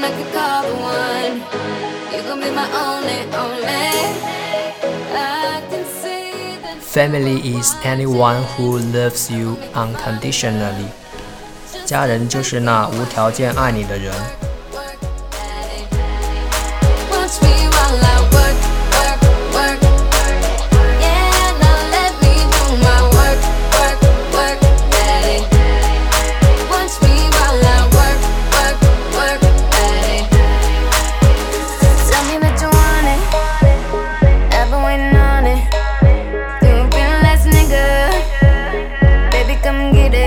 one, I could call the one. You gon' be my only, only. Family is anyone who loves you unconditionally. 家人就是那无条件爱你的人。get it.